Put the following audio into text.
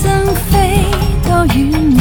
曾飞到云。